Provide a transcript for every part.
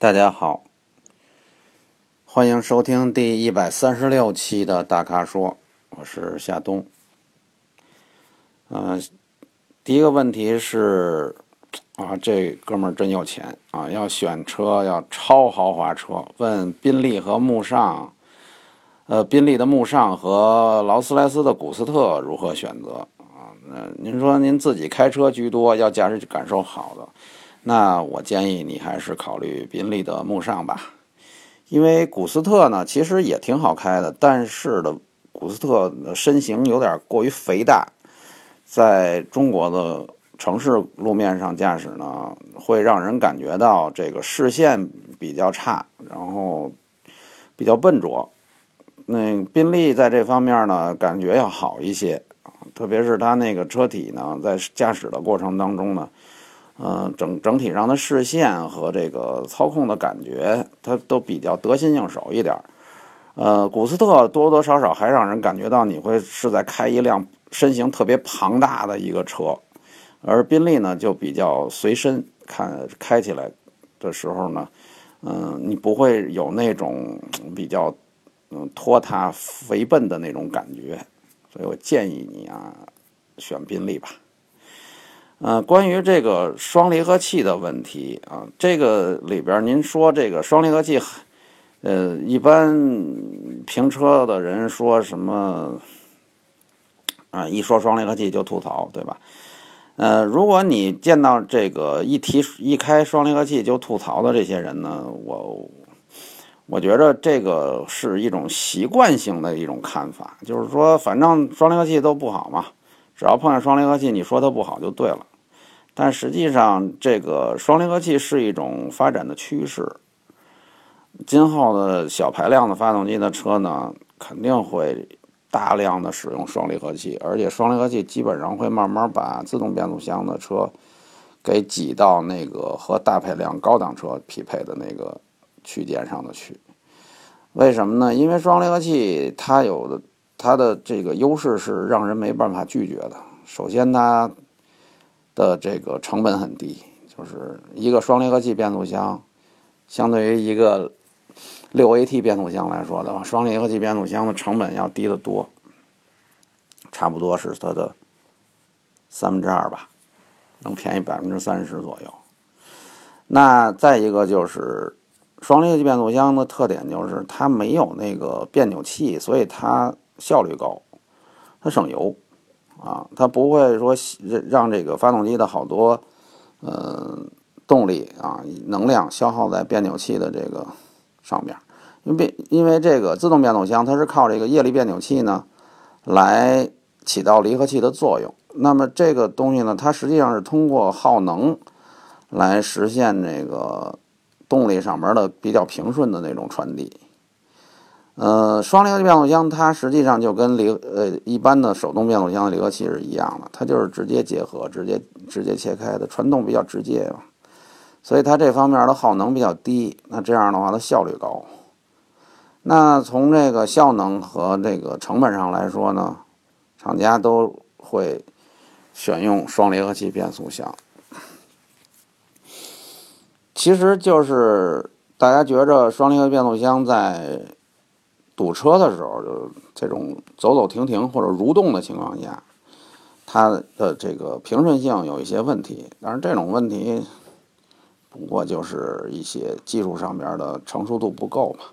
大家好，欢迎收听第一百三十六期的大咖说，我是夏冬。嗯、第一个问题是啊，这哥们儿真有钱啊，要选车要超豪华车，问宾利和慕尚，呃，宾利的慕尚和劳斯莱斯的古斯特如何选择啊？那您说您自己开车居多，要驾驶感受好的。那我建议你还是考虑宾利的慕尚吧，因为古斯特呢其实也挺好开的，但是的古斯特身形有点过于肥大，在中国的城市路面上驾驶呢，会让人感觉到这个视线比较差，然后比较笨拙。那宾利在这方面呢，感觉要好一些，特别是它那个车体呢，在驾驶的过程当中呢。嗯，整整体上的视线和这个操控的感觉，它都比较得心应手一点。呃，古斯特多多少少还让人感觉到你会是在开一辆身形特别庞大的一个车，而宾利呢就比较随身，看开起来的时候呢，嗯，你不会有那种比较嗯拖沓肥笨的那种感觉，所以我建议你啊选宾利吧。呃，关于这个双离合器的问题啊，这个里边您说这个双离合器，呃，一般评车的人说什么啊？一说双离合器就吐槽，对吧？呃，如果你见到这个一提一开双离合器就吐槽的这些人呢，我我觉着这个是一种习惯性的一种看法，就是说，反正双离合器都不好嘛，只要碰见双离合器，你说它不好就对了。但实际上，这个双离合器是一种发展的趋势。今后的小排量的发动机的车呢，肯定会大量的使用双离合器，而且双离合器基本上会慢慢把自动变速箱的车给挤到那个和大排量高档车匹配的那个区间上的去。为什么呢？因为双离合器它有的它的这个优势是让人没办法拒绝的。首先，它的这个成本很低，就是一个双离合器变速箱，相对于一个六 AT 变速箱来说的话，双离合器变速箱的成本要低得多，差不多是它的三分之二吧，能便宜百分之三十左右。那再一个就是双离合器变速箱的特点就是它没有那个变扭器，所以它效率高，它省油。啊，它不会说让这个发动机的好多，呃，动力啊，能量消耗在变扭器的这个上面，因为变因为这个自动变速箱它是靠这个液力变扭器呢，来起到离合器的作用。那么这个东西呢，它实际上是通过耗能来实现这个动力上面的比较平顺的那种传递。呃，双离合变速箱它实际上就跟离呃一般的手动变速箱的离合器是一样的，它就是直接结合、直接直接切开的，传动比较直接嘛，所以它这方面的耗能比较低。那这样的话，它效率高。那从这个效能和这个成本上来说呢，厂家都会选用双离合器变速箱。其实就是大家觉着双离合变速箱在堵车的时候，就这种走走停停或者蠕动的情况下，它的这个平顺性有一些问题。但是这种问题，不过就是一些技术上边的成熟度不够嘛。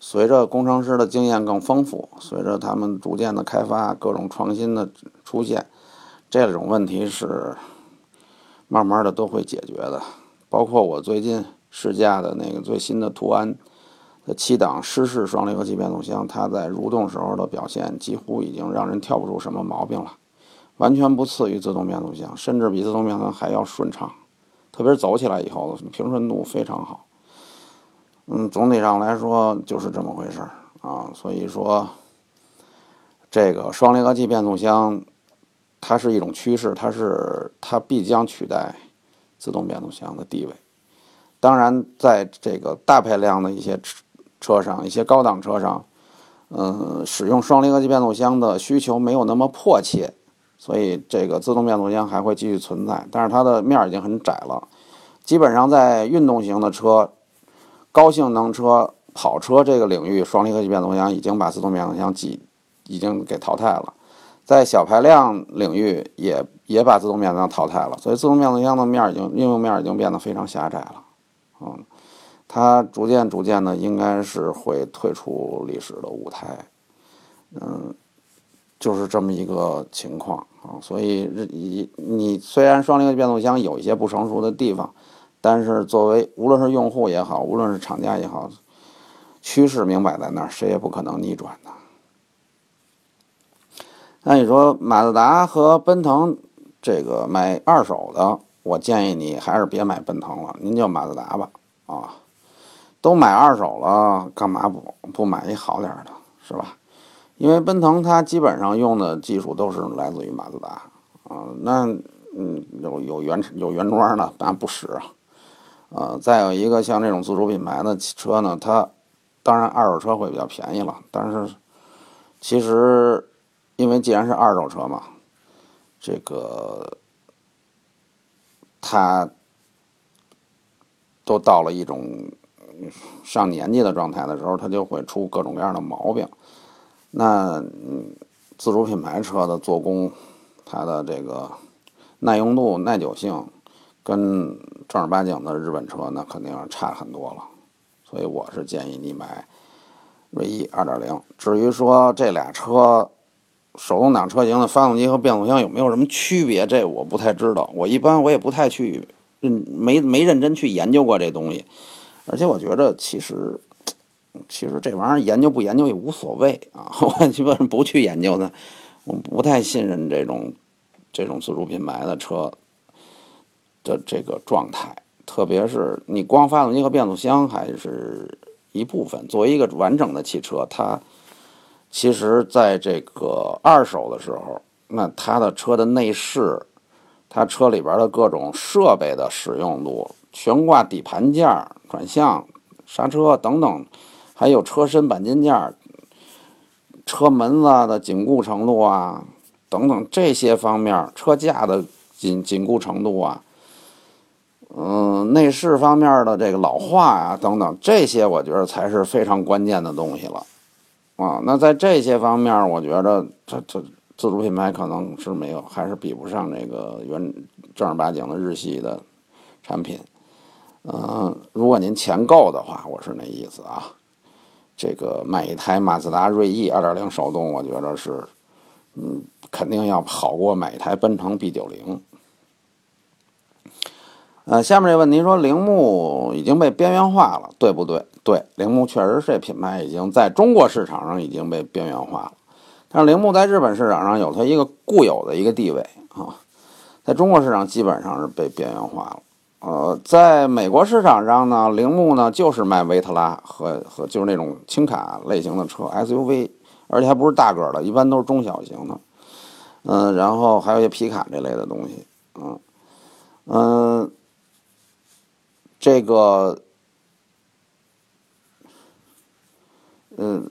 随着工程师的经验更丰富，随着他们逐渐的开发，各种创新的出现，这种问题是慢慢的都会解决的。包括我最近试驾的那个最新的途安。的七档湿式双离合器变速箱，它在蠕动时候的表现几乎已经让人挑不出什么毛病了，完全不次于自动变速箱，甚至比自动变速箱还要顺畅。特别是走起来以后，平顺度非常好。嗯，总体上来说就是这么回事儿啊。所以说，这个双离合器变速箱它是一种趋势，它是它必将取代自动变速箱的地位。当然，在这个大排量的一些车上一些高档车上，嗯，使用双离合器变速箱的需求没有那么迫切，所以这个自动变速箱还会继续存在。但是它的面已经很窄了，基本上在运动型的车，高性能车、跑车这个领域，双离合器变速箱已经把自动变速箱挤已经给淘汰了。在小排量领域，也也把自动变速箱淘汰了。所以，自动变速箱的面已经应用面已经变得非常狭窄了。嗯，它逐渐逐渐的应该是会退出历史的舞台。嗯，就是这么一个情况啊。所以，你你虽然双离合变速箱有一些不成熟的地方。但是，作为无论是用户也好，无论是厂家也好，趋势明摆在那儿，谁也不可能逆转的。那你说马自达和奔腾这个买二手的，我建议你还是别买奔腾了，您就马自达吧。啊，都买二手了，干嘛不不买一好点的，是吧？因为奔腾它基本上用的技术都是来自于马自达啊。那嗯，有有原有原装的，咱不使啊。呃，再有一个像这种自主品牌的汽车呢，它当然二手车会比较便宜了，但是其实因为既然是二手车嘛，这个它都到了一种上年纪的状态的时候，它就会出各种各样的毛病。那自主品牌车的做工，它的这个耐用度、耐久性。跟正儿八经的日本车那肯定差很多了，所以我是建议你买锐意2.0。至于说这俩车手动挡车型的发动机和变速箱有没有什么区别，这我不太知道。我一般我也不太去认没没认真去研究过这东西，而且我觉得其实其实这玩意儿研究不研究也无所谓啊。我基本上不去研究的，我不太信任这种这种自主品牌的车。的这个状态，特别是你光发动机和变速箱还是一部分。作为一个完整的汽车，它其实在这个二手的时候，那它的车的内饰，它车里边的各种设备的使用度，悬挂底盘件、转向、刹车等等，还有车身钣金件、车门子的紧固程度啊，等等这些方面，车架的紧紧固程度啊。嗯，内饰方面的这个老化啊，等等，这些我觉得才是非常关键的东西了，啊，那在这些方面，我觉得这这自主品牌可能是没有，还是比不上这个原正儿八经的日系的产品。嗯，如果您钱够的话，我是那意思啊，这个买一台马自达锐意2.0手动，我觉得是，嗯，肯定要好过买一台奔腾 B90。呃，下面这问题说铃木已经被边缘化了，对不对？对，铃木确实这品牌已经在中国市场上已经被边缘化了，但是铃木在日本市场上有它一个固有的一个地位啊，在中国市场基本上是被边缘化了。呃，在美国市场上呢，铃木呢就是卖维特拉和和就是那种轻卡类型的车 SUV，而且还不是大个的，一般都是中小型的。嗯，然后还有一些皮卡这类的东西，嗯嗯。这个，嗯，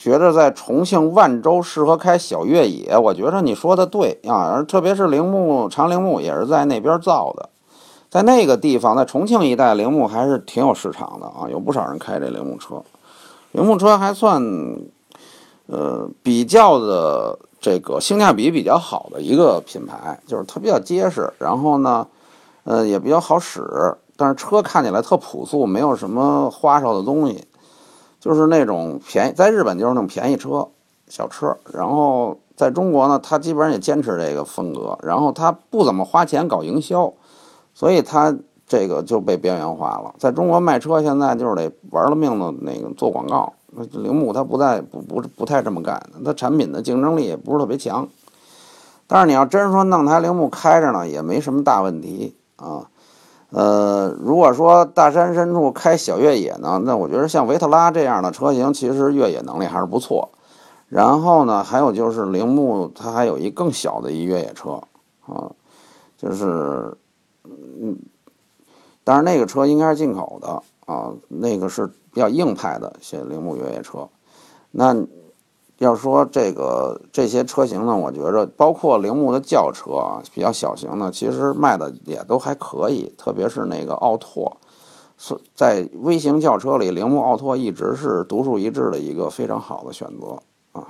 觉得在重庆万州适合开小越野，我觉得你说的对啊，特别是铃木长铃木也是在那边造的，在那个地方，在重庆一带，铃木还是挺有市场的啊，有不少人开这铃木车，铃木车还算，呃，比较的这个性价比比较好的一个品牌，就是它比较结实，然后呢。呃，也比较好使，但是车看起来特朴素，没有什么花哨的东西，就是那种便宜，在日本就是那种便宜车，小车。然后在中国呢，他基本上也坚持这个风格，然后他不怎么花钱搞营销，所以他这个就被边缘化了。在中国卖车现在就是得玩了命的那个做广告，那铃木它不再不不不太这么干，它产品的竞争力也不是特别强。但是你要真说弄台铃木开着呢，也没什么大问题。啊，呃，如果说大山深处开小越野呢，那我觉得像维特拉这样的车型，其实越野能力还是不错。然后呢，还有就是铃木，它还有一更小的一越野车啊，就是，嗯，但是那个车应该是进口的啊，那个是比较硬派的些铃木越野车。那要说这个这些车型呢，我觉着包括铃木的轿车啊，比较小型的，其实卖的也都还可以，特别是那个奥拓，是在微型轿车里，铃木奥拓一直是独树一帜的一个非常好的选择啊。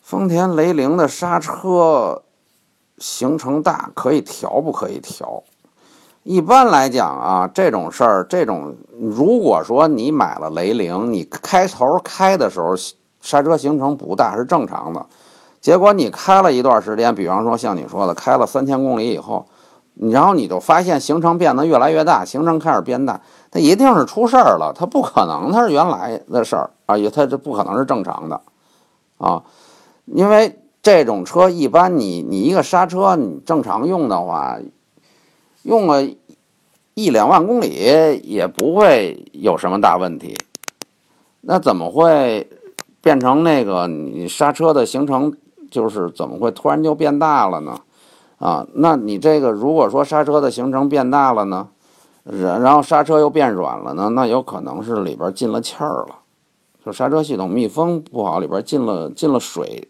丰田雷凌的刹车行程大，可以调不可以调？一般来讲啊，这种事儿，这种如果说你买了雷凌，你开头开的时候刹车行程不大是正常的，结果你开了一段时间，比方说像你说的，开了三千公里以后，然后你就发现行程变得越来越大，行程开始变大，它一定是出事儿了，它不可能它是原来的事儿啊，也它这不可能是正常的啊，因为这种车一般你你一个刹车你正常用的话。用了一两万公里也不会有什么大问题，那怎么会变成那个你刹车的行程就是怎么会突然就变大了呢？啊，那你这个如果说刹车的行程变大了呢，然然后刹车又变软了呢，那有可能是里边进了气儿了，就刹车系统密封不好，里边进了进了水。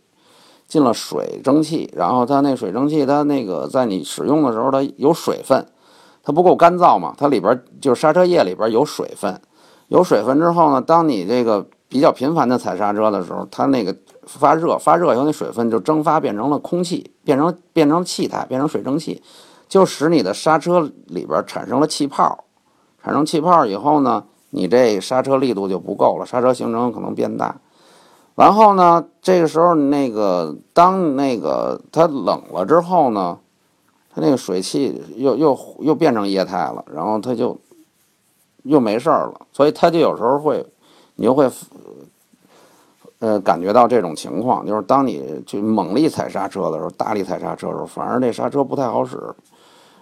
进了水蒸气，然后它那水蒸气，它那个在你使用的时候，它有水分，它不够干燥嘛？它里边就是刹车液里边有水分，有水分之后呢，当你这个比较频繁的踩刹车的时候，它那个发热，发热以后那水分就蒸发变成了空气，变成变成气态，变成水蒸气，就使你的刹车里边产生了气泡，产生气泡以后呢，你这刹车力度就不够了，刹车行程可能变大。然后呢，这个时候那个当那个它冷了之后呢，它那个水汽又又又变成液态了，然后它就又没事儿了，所以它就有时候会，你就会呃感觉到这种情况，就是当你去猛力踩刹车的时候，大力踩刹车的时候，反而这刹车不太好使。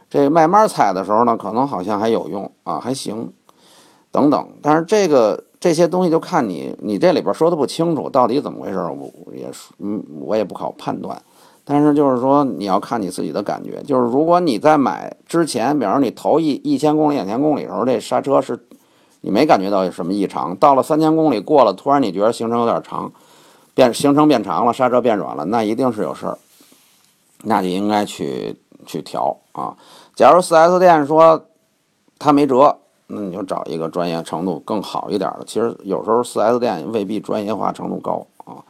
这慢慢踩的时候呢，可能好像还有用啊，还行，等等。但是这个。这些东西就看你，你这里边说的不清楚，到底怎么回事？我也嗯，我也不好判断。但是就是说，你要看你自己的感觉。就是如果你在买之前，比方说你头一一千公里、两千公里的时候，这刹车是你没感觉到有什么异常。到了三千公里过了，突然你觉得行程有点长，变行程变长了，刹车变软了，那一定是有事儿，那就应该去去调啊。假如四 S 店说他没辙。那你就找一个专业程度更好一点的。其实有时候四 S 店未必专业化程度高啊。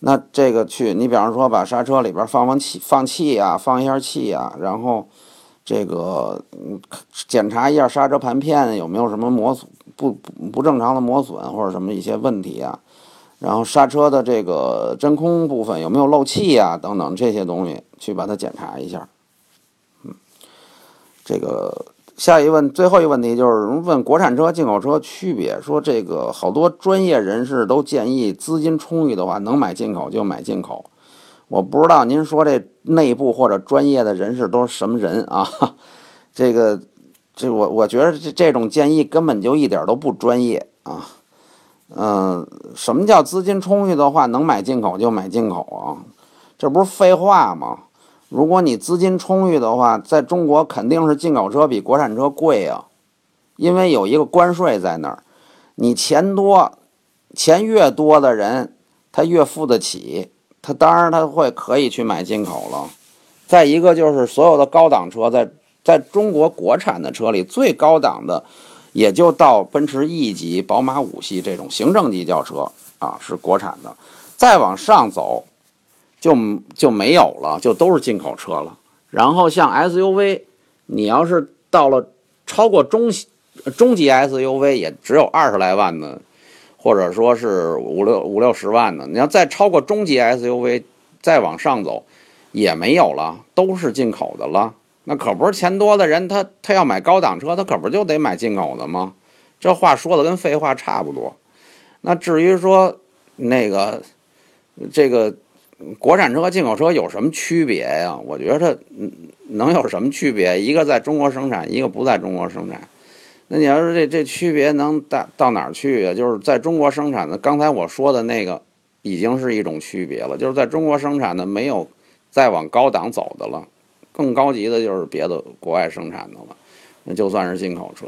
那这个去，你比方说把刹车里边放放气、放气呀，放一下气呀，然后这个检查一下刹车盘片有没有什么磨损不不正常的磨损或者什么一些问题啊。然后刹车的这个真空部分有没有漏气呀等等这些东西去把它检查一下。嗯，这个。下一问，最后一个问题就是问国产车、进口车区别。说这个好多专业人士都建议，资金充裕的话，能买进口就买进口。我不知道您说这内部或者专业的人士都是什么人啊？这个，这我我觉得这这种建议根本就一点都不专业啊。嗯，什么叫资金充裕的话，能买进口就买进口啊？这不是废话吗？如果你资金充裕的话，在中国肯定是进口车比国产车贵啊，因为有一个关税在那儿。你钱多，钱越多的人，他越付得起，他当然他会可以去买进口了。再一个就是所有的高档车，在在中国国产的车里最高档的，也就到奔驰 E 级、宝马五系这种行政级轿车啊，是国产的。再往上走。就就没有了，就都是进口车了。然后像 SUV，你要是到了超过中中级 SUV，也只有二十来万的，或者说是五六五六十万的。你要再超过中级 SUV，再往上走，也没有了，都是进口的了。那可不是钱多的人，他他要买高档车，他可不就得买进口的吗？这话说的跟废话差不多。那至于说那个这个。国产车和进口车有什么区别呀？我觉得它能有什么区别？一个在中国生产，一个不在中国生产。那你要是这这区别能大到哪儿去呀？就是在中国生产的，刚才我说的那个已经是一种区别了。就是在中国生产的没有再往高档走的了，更高级的就是别的国外生产的了。那就算是进口车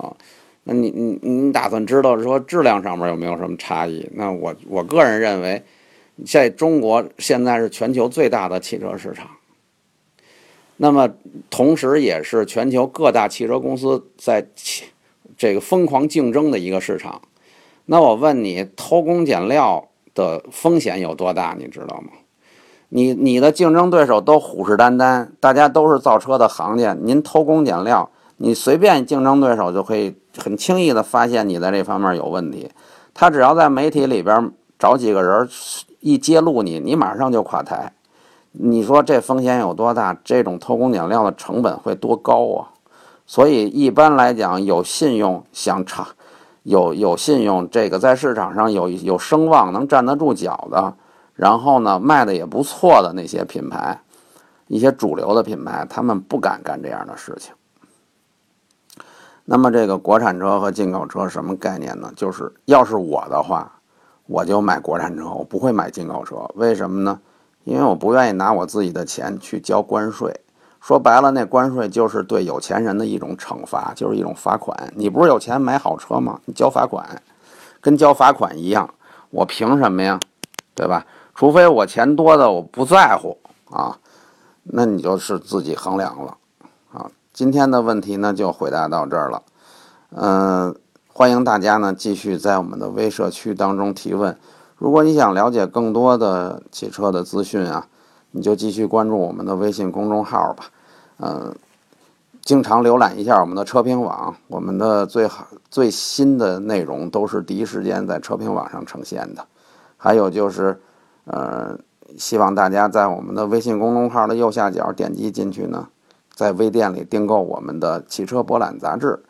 啊。那你你你打算知道说质量上面有没有什么差异？那我我个人认为，在中国现在是全球最大的汽车市场，那么同时也是全球各大汽车公司在这个疯狂竞争的一个市场。那我问你，偷工减料的风险有多大？你知道吗？你你的竞争对手都虎视眈眈，大家都是造车的行家，您偷工减料，你随便竞争对手就可以很轻易的发现你在这方面有问题。他只要在媒体里边找几个人一揭露你，你马上就垮台。你说这风险有多大？这种偷工减料的成本会多高啊？所以一般来讲，有信用想长。有有信用，这个在市场上有有声望，能站得住脚的，然后呢卖的也不错的那些品牌，一些主流的品牌，他们不敢干这样的事情。那么这个国产车和进口车什么概念呢？就是要是我的话，我就买国产车，我不会买进口车。为什么呢？因为我不愿意拿我自己的钱去交关税。说白了，那关税就是对有钱人的一种惩罚，就是一种罚款。你不是有钱买好车吗？你交罚款，跟交罚款一样。我凭什么呀？对吧？除非我钱多的我不在乎啊，那你就是自己衡量了啊。今天的问题呢，就回答到这儿了。嗯，欢迎大家呢继续在我们的微社区当中提问。如果你想了解更多的汽车的资讯啊，你就继续关注我们的微信公众号吧。嗯，经常浏览一下我们的车评网，我们的最好最新的内容都是第一时间在车评网上呈现的。还有就是，呃，希望大家在我们的微信公众号的右下角点击进去呢，在微店里订购我们的汽车博览杂志，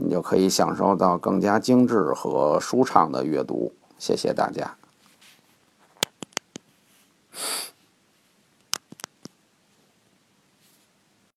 你就可以享受到更加精致和舒畅的阅读。谢谢大家。